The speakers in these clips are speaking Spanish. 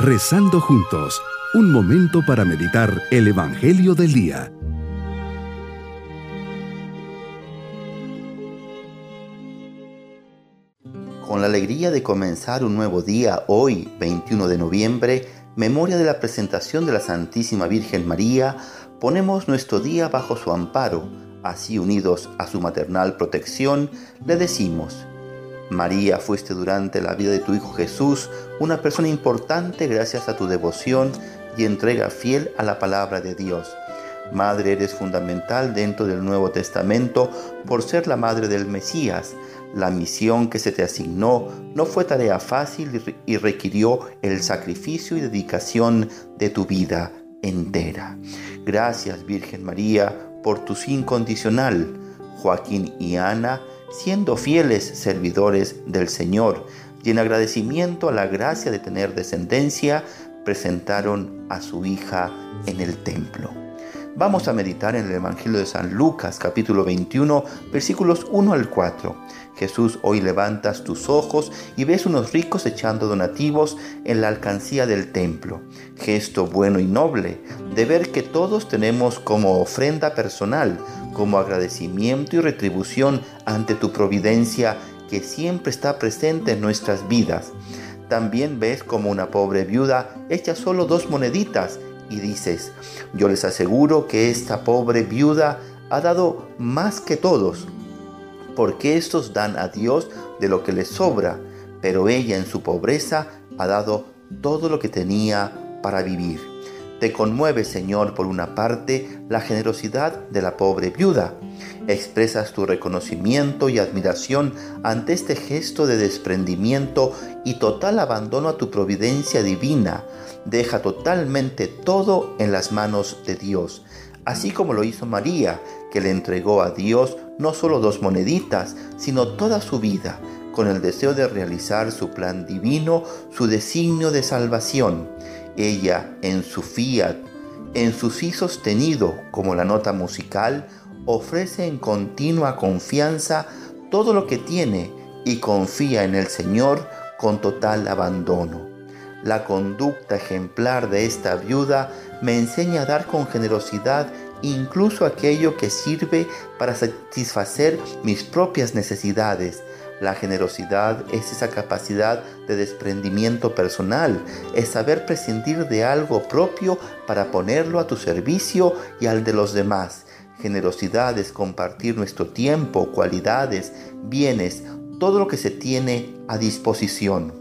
Rezando juntos, un momento para meditar el Evangelio del Día. Con la alegría de comenzar un nuevo día, hoy, 21 de noviembre, memoria de la presentación de la Santísima Virgen María, ponemos nuestro día bajo su amparo, así unidos a su maternal protección, le decimos, María, fuiste durante la vida de tu Hijo Jesús una persona importante gracias a tu devoción y entrega fiel a la palabra de Dios. Madre, eres fundamental dentro del Nuevo Testamento por ser la madre del Mesías. La misión que se te asignó no fue tarea fácil y requirió el sacrificio y dedicación de tu vida entera. Gracias, Virgen María, por tu incondicional. Joaquín y Ana siendo fieles servidores del Señor y en agradecimiento a la gracia de tener descendencia, presentaron a su hija en el templo. Vamos a meditar en el Evangelio de San Lucas capítulo 21 versículos 1 al 4. Jesús, hoy levantas tus ojos y ves unos ricos echando donativos en la alcancía del templo. Gesto bueno y noble de ver que todos tenemos como ofrenda personal como agradecimiento y retribución ante tu providencia que siempre está presente en nuestras vidas. También ves como una pobre viuda echa solo dos moneditas y dices, yo les aseguro que esta pobre viuda ha dado más que todos, porque estos dan a Dios de lo que les sobra, pero ella en su pobreza ha dado todo lo que tenía para vivir. Te conmueve, Señor, por una parte, la generosidad de la pobre viuda. Expresas tu reconocimiento y admiración ante este gesto de desprendimiento y total abandono a tu providencia divina. Deja totalmente todo en las manos de Dios, así como lo hizo María, que le entregó a Dios no solo dos moneditas, sino toda su vida, con el deseo de realizar su plan divino, su designio de salvación. Ella en su fiat, en su sí sostenido como la nota musical, ofrece en continua confianza todo lo que tiene y confía en el Señor con total abandono. La conducta ejemplar de esta viuda me enseña a dar con generosidad incluso aquello que sirve para satisfacer mis propias necesidades, la generosidad es esa capacidad de desprendimiento personal, es saber prescindir de algo propio para ponerlo a tu servicio y al de los demás. Generosidad es compartir nuestro tiempo, cualidades, bienes, todo lo que se tiene a disposición.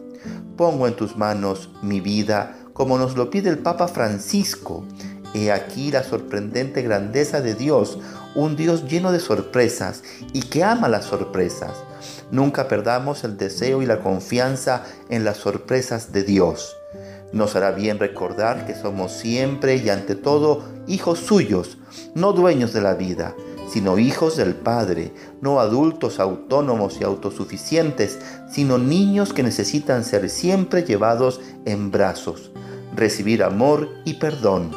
Pongo en tus manos mi vida como nos lo pide el Papa Francisco. He aquí la sorprendente grandeza de Dios, un Dios lleno de sorpresas y que ama las sorpresas. Nunca perdamos el deseo y la confianza en las sorpresas de Dios. Nos hará bien recordar que somos siempre y ante todo hijos suyos, no dueños de la vida, sino hijos del Padre, no adultos autónomos y autosuficientes, sino niños que necesitan ser siempre llevados en brazos, recibir amor y perdón.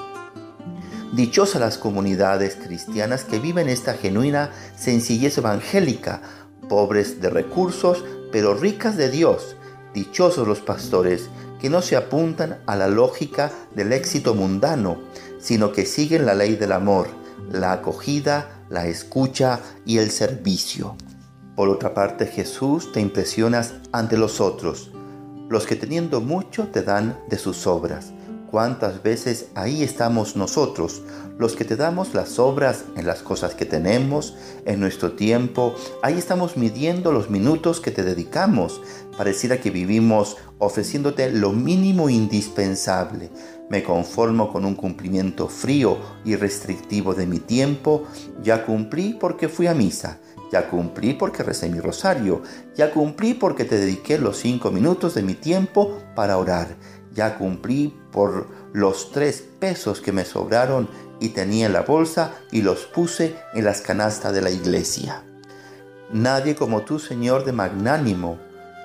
Dichosas las comunidades cristianas que viven esta genuina sencillez evangélica, pobres de recursos, pero ricas de Dios. Dichosos los pastores que no se apuntan a la lógica del éxito mundano, sino que siguen la ley del amor, la acogida, la escucha y el servicio. Por otra parte, Jesús te impresionas ante los otros, los que teniendo mucho te dan de sus obras cuántas veces ahí estamos nosotros, los que te damos las obras en las cosas que tenemos, en nuestro tiempo, ahí estamos midiendo los minutos que te dedicamos. Pareciera que vivimos ofreciéndote lo mínimo indispensable. Me conformo con un cumplimiento frío y restrictivo de mi tiempo. Ya cumplí porque fui a misa. Ya cumplí porque recé mi rosario. Ya cumplí porque te dediqué los cinco minutos de mi tiempo para orar ya cumplí por los tres pesos que me sobraron y tenía en la bolsa y los puse en las canastas de la iglesia. Nadie como tú, Señor de magnánimo,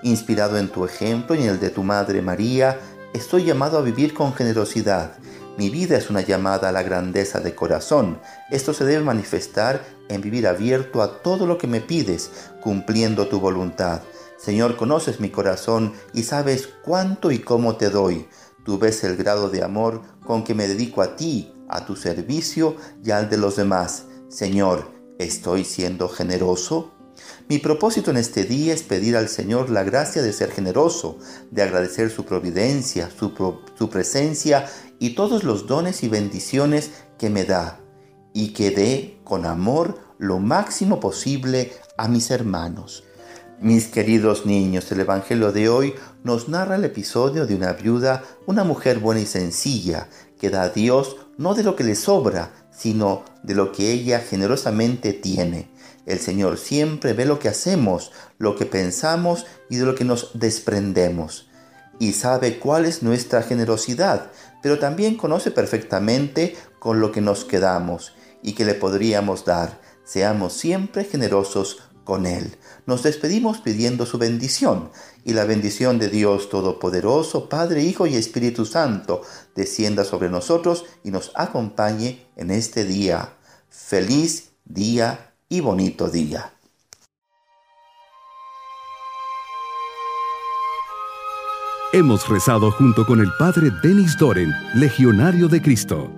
inspirado en tu ejemplo y en el de tu Madre María, estoy llamado a vivir con generosidad. Mi vida es una llamada a la grandeza de corazón. Esto se debe manifestar en vivir abierto a todo lo que me pides, cumpliendo tu voluntad. Señor, conoces mi corazón y sabes cuánto y cómo te doy. Tú ves el grado de amor con que me dedico a ti, a tu servicio y al de los demás. Señor, ¿estoy siendo generoso? Mi propósito en este día es pedir al Señor la gracia de ser generoso, de agradecer su providencia, su, su, presencia y todos los dones y bendiciones que me da, y que dé con amor lo máximo posible a mis hermanos. Mis queridos niños, el Evangelio de hoy nos narra el episodio de una viuda, una mujer buena y sencilla, que da a Dios no de lo que le sobra, sino de lo que ella generosamente tiene. El Señor siempre ve lo que hacemos, lo que pensamos y de lo que nos desprendemos. Y sabe cuál es nuestra generosidad, pero también conoce perfectamente con lo que nos quedamos y que le podríamos dar. Seamos siempre generosos con Él. Nos despedimos pidiendo su bendición y la bendición de Dios Todopoderoso, Padre, Hijo y Espíritu Santo, descienda sobre nosotros y nos acompañe en este día. Feliz día y bonito día. Hemos rezado junto con el Padre Denis Doren, Legionario de Cristo.